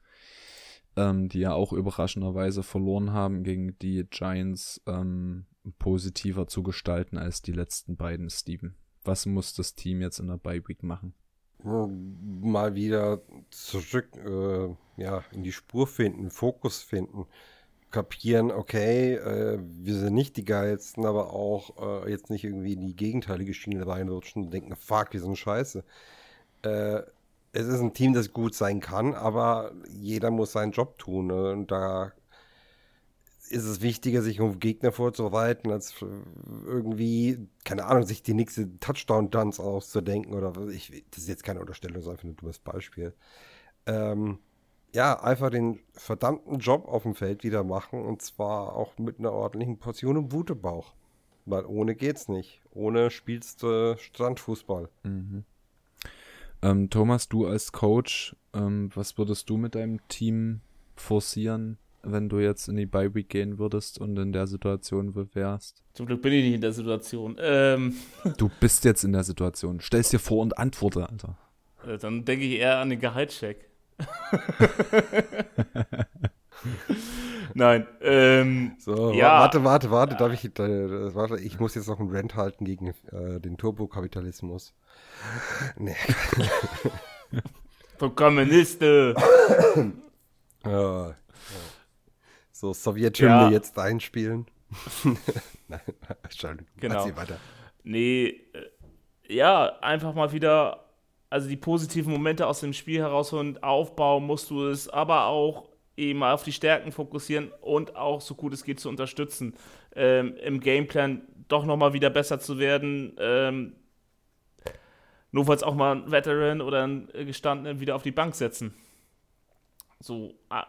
ähm, die ja auch überraschenderweise verloren haben, gegen die Giants ähm, positiver zu gestalten als die letzten beiden, Steven? Was muss das Team jetzt in der Bye Week machen? Mal wieder zurück äh, ja, in die Spur finden, Fokus finden kapieren, okay, äh, wir sind nicht die geilsten, aber auch äh, jetzt nicht irgendwie in die gegenteilige Schiene reinrutschen und denken, fuck, wir sind scheiße. Äh, es ist ein Team, das gut sein kann, aber jeder muss seinen Job tun. Ne? Und da ist es wichtiger, sich um Gegner vorzubereiten, als irgendwie, keine Ahnung, sich die nächste Touchdown-Dance auszudenken oder ich, das ist jetzt keine Unterstellung, einfach ein dummes Beispiel. Ähm, ja, einfach den verdammten Job auf dem Feld wieder machen und zwar auch mit einer ordentlichen Portion im Wutebauch. Weil ohne geht's nicht. Ohne spielst du Strandfußball. Mhm. Ähm, Thomas, du als Coach, ähm, was würdest du mit deinem Team forcieren, wenn du jetzt in die Bye Week gehen würdest und in der Situation wärst? Zum Glück bin ich nicht in der Situation. Ähm. Du bist jetzt in der Situation. Stell's dir vor und antworte, Alter. Äh, dann denke ich eher an den Gehaltscheck. Nein. Ähm, so, ja. warte, warte, warte, darf ich, äh, warte, ich muss jetzt noch einen Rant halten gegen äh, den Turbokapitalismus. Nee. Vom Kommunisten. ja. So, Sowjethymne ja. jetzt einspielen. Nein, Entschuldigung. Genau. Weiter. Nee, äh, ja, einfach mal wieder also die positiven Momente aus dem Spiel herausholen, aufbauen musst du es, aber auch eben auf die Stärken fokussieren und auch so gut es geht zu unterstützen, ähm, im Gameplan doch nochmal wieder besser zu werden. Ähm, nur falls auch mal ein Veteran oder ein Gestandenen wieder auf die Bank setzen. So, ah,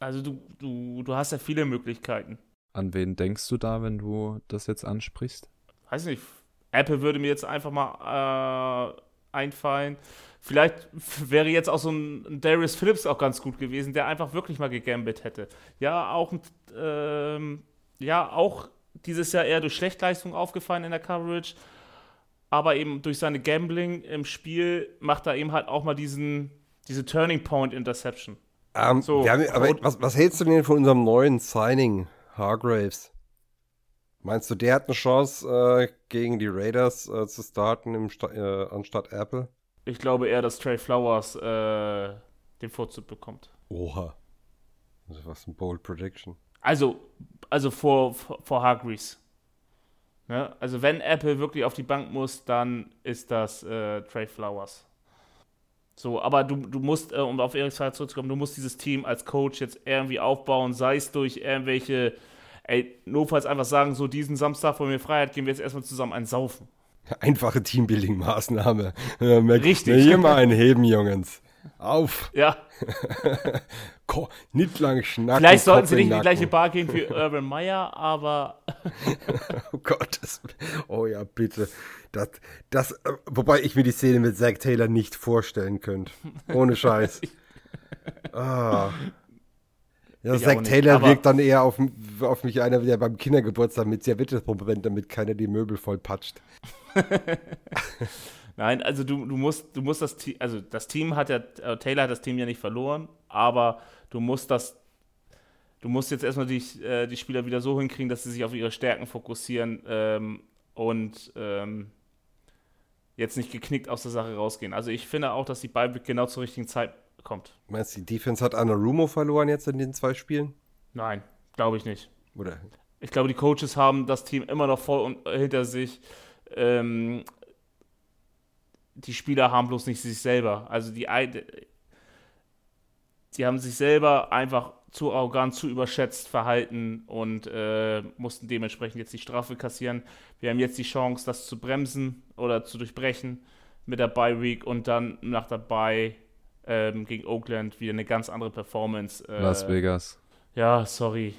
also du, du, du hast ja viele Möglichkeiten. An wen denkst du da, wenn du das jetzt ansprichst? Weiß nicht. Apple würde mir jetzt einfach mal äh, einfallen. Vielleicht wäre jetzt auch so ein Darius Phillips auch ganz gut gewesen, der einfach wirklich mal gegambelt hätte. Ja, auch, ähm, ja, auch dieses Jahr eher durch Schlechtleistung aufgefallen in der Coverage. Aber eben durch seine Gambling im Spiel macht er eben halt auch mal diesen, diese Turning Point Interception. Um, ähm, so, haben, aber was, was hältst du denn von unserem neuen Signing, Hargraves? Meinst du, der hat eine Chance, äh, gegen die Raiders äh, zu starten Sta äh, anstatt Apple? Ich glaube eher, dass Trey Flowers äh, den Vorzug bekommt. Oha. Also was ein bold Prediction. Also, also vor, vor, vor Hargreaves. Ne? Also wenn Apple wirklich auf die Bank muss, dann ist das äh, Trey Flowers. So, aber du, du musst, äh, um auf Eriks Frage zurückzukommen, du musst dieses Team als Coach jetzt irgendwie aufbauen, sei es durch irgendwelche ey, notfalls einfach sagen, so diesen Samstag, wo wir Freiheit gehen wir jetzt erstmal zusammen ein Saufen. Einfache Teambuilding-Maßnahme. Richtig. Hier mal ein Heben, Jungs. Auf. Ja, nicht lang schnacken. vielleicht sollten sie nicht in die gleiche Bar gehen wie Urban Meyer, aber Oh Gott. Das, oh ja, bitte. Das, das, äh, wobei ich mir die Szene mit Zack Taylor nicht vorstellen könnte. Ohne Scheiß. Ah. Ja, Ich Zack nicht, Taylor aber- wirkt dann eher auf, auf mich einer, der beim Kindergeburtstag mit Serviette rumrennt, damit keiner die Möbel voll patscht. Nein, also du, du musst, du musst das Team, also das Team hat ja, äh, Taylor hat das Team ja nicht verloren, aber du musst das, du musst jetzt erstmal die, äh, die Spieler wieder so hinkriegen, dass sie sich auf ihre Stärken fokussieren ähm, und ähm, jetzt nicht geknickt aus der Sache rausgehen. Also ich finde auch, dass die Bye genau zur richtigen Zeit kommt. Meinst du, die Defense hat Anarumo verloren jetzt in den zwei Spielen? Nein, glaube ich nicht. Oder? Ich glaube, die Coaches haben das Team immer noch voll un- hinter sich. Ähm, die Spieler haben bloß nicht sich selber. Also die, die haben sich selber einfach zu arrogant, zu überschätzt verhalten und äh, mussten dementsprechend jetzt die Strafe kassieren. Wir haben jetzt die Chance, das zu bremsen oder zu durchbrechen mit der Bye Week und dann nach der Bye ähm, gegen Oakland wieder eine ganz andere Performance. Äh, Las Vegas. Ja, sorry.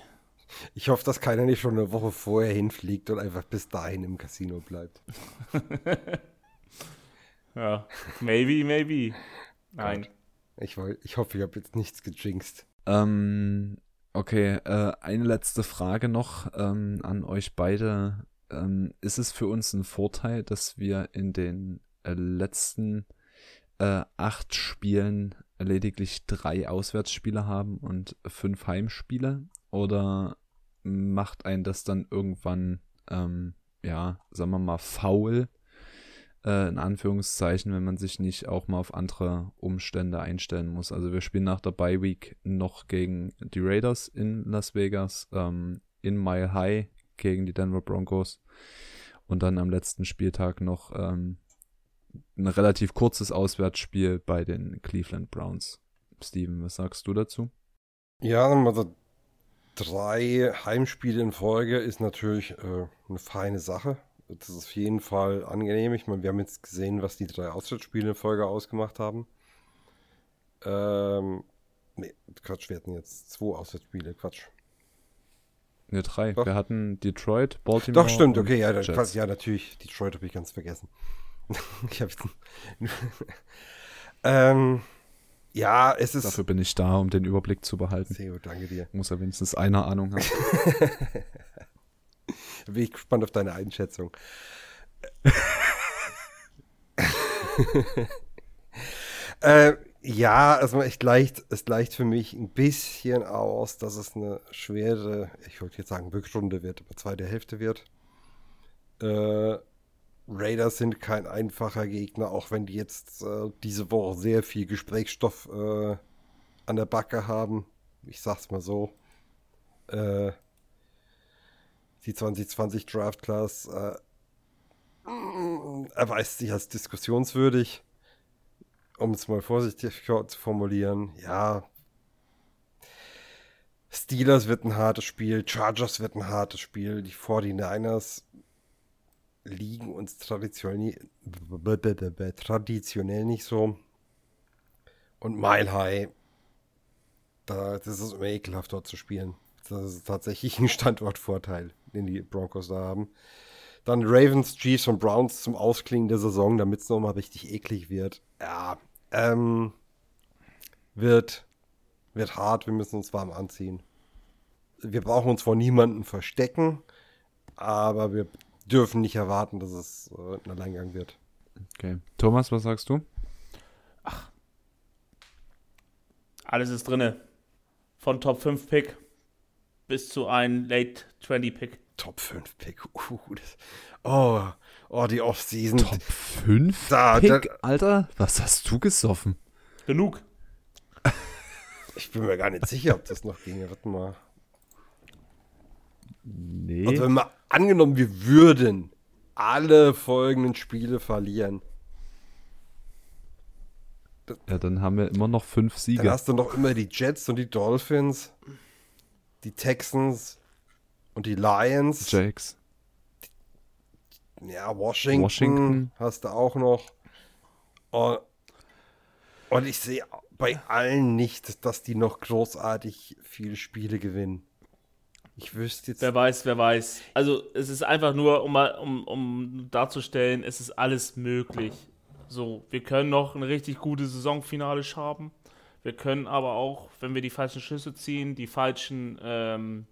Ich hoffe, dass keiner nicht schon eine Woche vorher hinfliegt und einfach bis dahin im Casino bleibt. Ja, maybe, maybe. Nein. Ich, ich hoffe, ich habe jetzt nichts gejinxt. Ähm, okay, äh, eine letzte Frage noch ähm, an euch beide. Ähm, ist es für uns ein Vorteil, dass wir in den äh, letzten äh, acht Spielen lediglich drei Auswärtsspiele haben und fünf Heimspiele? Oder macht ein das dann irgendwann, ähm, ja, sagen wir mal, faul? äh, in Anführungszeichen, wenn man sich nicht auch mal auf andere Umstände einstellen muss. Also wir spielen nach der Bye Week noch gegen die Raiders in Las Vegas, ähm, in Mile High gegen die Denver Broncos und dann am letzten Spieltag noch ähm, ein relativ kurzes Auswärtsspiel bei den Cleveland Browns. Steven, was sagst du dazu? Ja, also drei Heimspiele in Folge ist natürlich äh, eine feine Sache. Das ist auf jeden Fall angenehm. Ich meine, wir haben jetzt gesehen, was die drei Auswärtsspiele in Folge ausgemacht haben. Ähm, nee, Quatsch, wir hatten jetzt zwei Auswärtsspiele, Quatsch. Ne, drei. Doch. Wir hatten Detroit, Baltimore. Doch, stimmt, okay, ja. Quatsch, ja, natürlich, Detroit habe ich ganz vergessen. ich habe ähm, ja, es ist. Dafür bin ich da, um den Überblick zu behalten. Sehr gut, danke dir. Muss ja wenigstens eine Ahnung haben. Bin ich gespannt auf deine Einschätzung. äh, ja, also es gleicht, es gleicht für mich ein bisschen aus, dass es eine schwere, ich wollte jetzt sagen Rückrunde wird, aber zweite Hälfte wird. Äh, Raiders sind kein einfacher Gegner, auch wenn die jetzt äh, diese Woche sehr viel Gesprächsstoff äh, an der Backe haben. Ich sag's mal so. Äh, die 2020 Draft Class äh, erweist sich als diskussionswürdig, um es mal vorsichtig zu formulieren. Ja, Steelers wird ein hartes Spiel, Chargers wird ein hartes Spiel, die 49ers liegen uns traditionell, nicht so. Und Mile High, da, das ist immer ekelhaft dort zu spielen. Das ist tatsächlich ein Standortvorteil, den die Broncos da haben. Dann Ravens, Chiefs und Browns zum Ausklingen der Saison, damit es nochmal richtig eklig wird. Ja, ähm, wird, wird hart, wir müssen uns warm anziehen. Wir brauchen uns vor niemandem verstecken, aber wir dürfen nicht erwarten, dass es äh, ein Alleingang wird. Okay. Thomas, was sagst du? Alles ist drinne. Von Top 5 Pick bis zu einem Late 20 Pick. Top 5 Pick. Uh, das, oh, oh, die Offseason. Top 5 Da, Pick, da- Alter? Was hast du gesoffen? Genug. Ich bin mir gar nicht sicher, ob das noch ginge. Warte mal. Nee. Also wenn mal angenommen, wir würden alle folgenden Spiele verlieren, ja, dann haben wir immer noch fünf dann Siege. hast du noch immer die Jets und die Dolphins, die Texans und die Lions. Jakes. Ja, Washington, Washington. hast du auch noch. Und, und ich sehe bei allen nicht, dass die noch großartig viele Spiele gewinnen. Ich wüsste jetzt. Wer weiß, wer weiß. Also es ist einfach nur, um, mal, um, um darzustellen, es ist alles möglich. So, wir können noch eine richtig gute Saisonfinale haben. Wir können aber auch, wenn wir die falschen Schlüsse ziehen, die falschen ähm,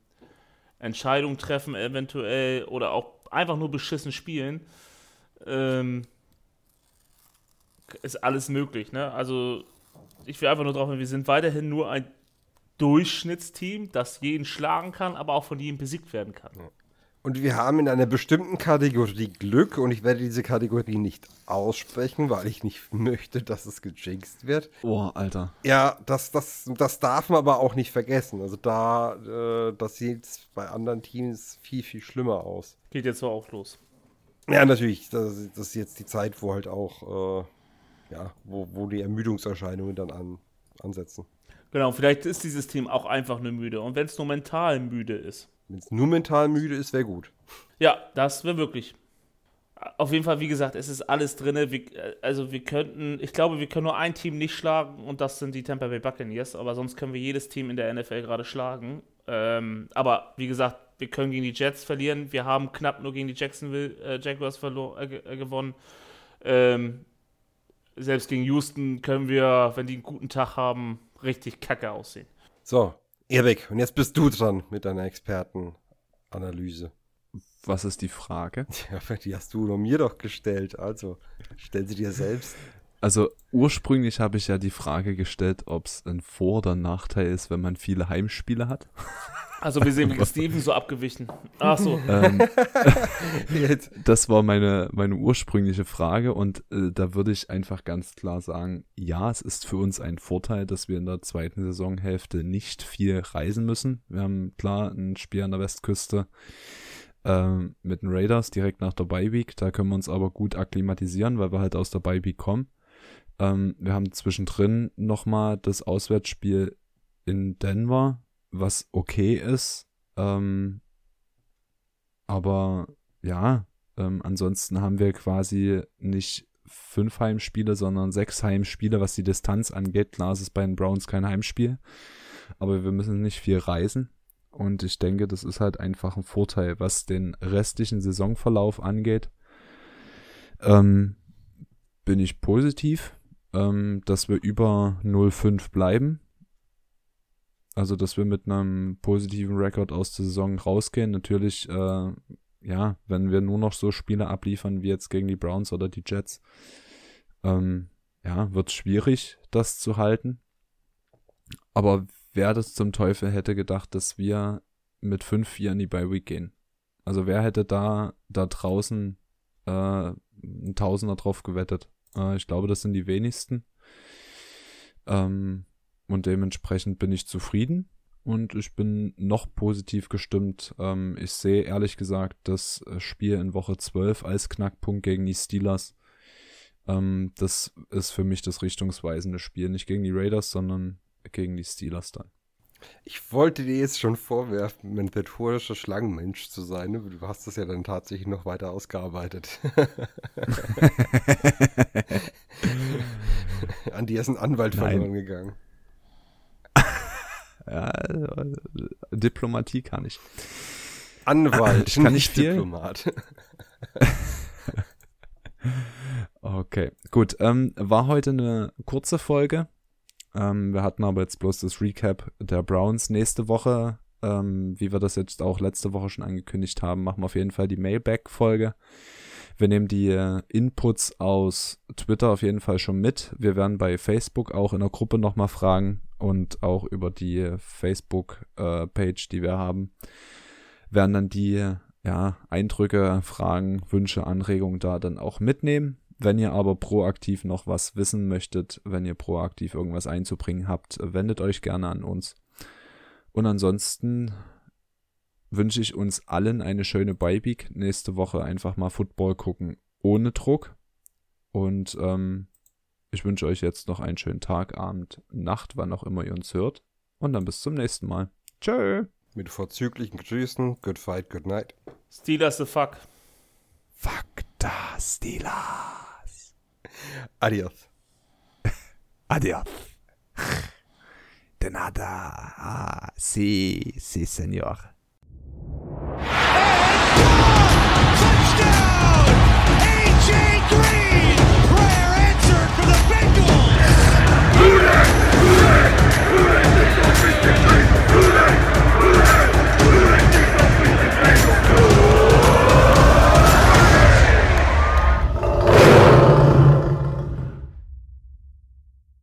Entscheidungen treffen eventuell oder auch einfach nur beschissen spielen, ähm, ist alles möglich. Ne? Also ich will einfach nur drauf, wir sind weiterhin nur ein Durchschnittsteam, das jeden schlagen kann, aber auch von jedem besiegt werden kann. Und wir haben in einer bestimmten Kategorie Glück und ich werde diese Kategorie nicht aussprechen, weil ich nicht möchte, dass es gejinxt wird. Oh, Alter. Ja, das, das, das darf man aber auch nicht vergessen. Also da, äh, das sieht bei anderen Teams viel, viel schlimmer aus. Geht jetzt so auch los. Ja, natürlich. Das, das ist jetzt die Zeit, wo halt auch, äh, ja, wo, wo die Ermüdungserscheinungen dann an, ansetzen. Genau, vielleicht ist dieses Team auch einfach nur müde. Und wenn es nur mental müde ist. Wenn es nur mental müde ist, wäre gut. Ja, das wäre wirklich. Auf jeden Fall, wie gesagt, es ist alles drin. also wir könnten, ich glaube, wir können nur ein Team nicht schlagen und das sind die Tampa Bay Buccaneers, aber sonst können wir jedes Team in der NFL gerade schlagen. Ähm, aber wie gesagt, wir können gegen die Jets verlieren. Wir haben knapp nur gegen die Jacksonville äh, Jaguars äh, gewonnen. Ähm, selbst gegen Houston können wir, wenn die einen guten Tag haben, richtig kacke aussehen. So, Erik, und jetzt bist du dran mit deiner Expertenanalyse. Was ist die Frage? Ja, die hast du mir doch gestellt, also stell sie dir selbst. Also ursprünglich habe ich ja die Frage gestellt, ob es ein Vor- oder Nachteil ist, wenn man viele Heimspiele hat. Also wir sehen Steven so abgewichen. Ach so. Ähm, das war meine, meine ursprüngliche Frage und äh, da würde ich einfach ganz klar sagen, ja, es ist für uns ein Vorteil, dass wir in der zweiten Saisonhälfte nicht viel reisen müssen. Wir haben klar ein Spiel an der Westküste äh, mit den Raiders direkt nach der Bye-Week. Da können wir uns aber gut akklimatisieren, weil wir halt aus der Bye-Week kommen. Ähm, wir haben zwischendrin nochmal das Auswärtsspiel in Denver was okay ist. Ähm, aber ja, ähm, ansonsten haben wir quasi nicht fünf Heimspiele, sondern sechs Heimspiele, was die Distanz angeht. Klar ist es bei den Browns kein Heimspiel, aber wir müssen nicht viel reisen. Und ich denke, das ist halt einfach ein Vorteil, was den restlichen Saisonverlauf angeht. Ähm, bin ich positiv, ähm, dass wir über 0,5 bleiben. Also, dass wir mit einem positiven Rekord aus der Saison rausgehen. Natürlich, äh, ja, wenn wir nur noch so Spiele abliefern wie jetzt gegen die Browns oder die Jets, ähm, ja, wird es schwierig, das zu halten. Aber wer das zum Teufel hätte gedacht, dass wir mit 5-4 in die Bye Week gehen? Also wer hätte da, da draußen äh, ein Tausender drauf gewettet? Äh, ich glaube, das sind die wenigsten. Ähm, und dementsprechend bin ich zufrieden und ich bin noch positiv gestimmt. Ähm, ich sehe ehrlich gesagt das äh, Spiel in Woche 12 als Knackpunkt gegen die Steelers. Ähm, das ist für mich das richtungsweisende Spiel. Nicht gegen die Raiders, sondern gegen die Steelers dann. Ich wollte dir jetzt schon vorwerfen, ein rhetorischer Schlangenmensch zu sein. Du hast das ja dann tatsächlich noch weiter ausgearbeitet. An dir ist ein Anwalt Nein. verloren gegangen. Ja, äh, Diplomatie kann ich. Anwalt, Ich kann nicht nicht viel. Diplomat. Okay, gut. Ähm, war heute eine kurze Folge. Ähm, wir hatten aber jetzt bloß das Recap der Browns. Nächste Woche, ähm, wie wir das jetzt auch letzte Woche schon angekündigt haben, machen wir auf jeden Fall die Mailback-Folge. Wir nehmen die äh, Inputs aus Twitter auf jeden Fall schon mit. Wir werden bei Facebook auch in der Gruppe nochmal fragen und auch über die Facebook-Page, die wir haben, werden dann die ja, Eindrücke, Fragen, Wünsche, Anregungen da dann auch mitnehmen. Wenn ihr aber proaktiv noch was wissen möchtet, wenn ihr proaktiv irgendwas einzubringen habt, wendet euch gerne an uns. Und ansonsten wünsche ich uns allen eine schöne Beiweek. Nächste Woche einfach mal Football gucken ohne Druck. Und ähm, ich wünsche euch jetzt noch einen schönen Tag, Abend, Nacht, wann auch immer ihr uns hört. Und dann bis zum nächsten Mal. Tschö. Mit vorzüglichen Grüßen. Good fight, good night. Steelers the fuck. Fuck da, Steelers. Adios. Adios. De nada. Ah, si, sí, señor. And, touchdown! AJ Green! for the Bengals!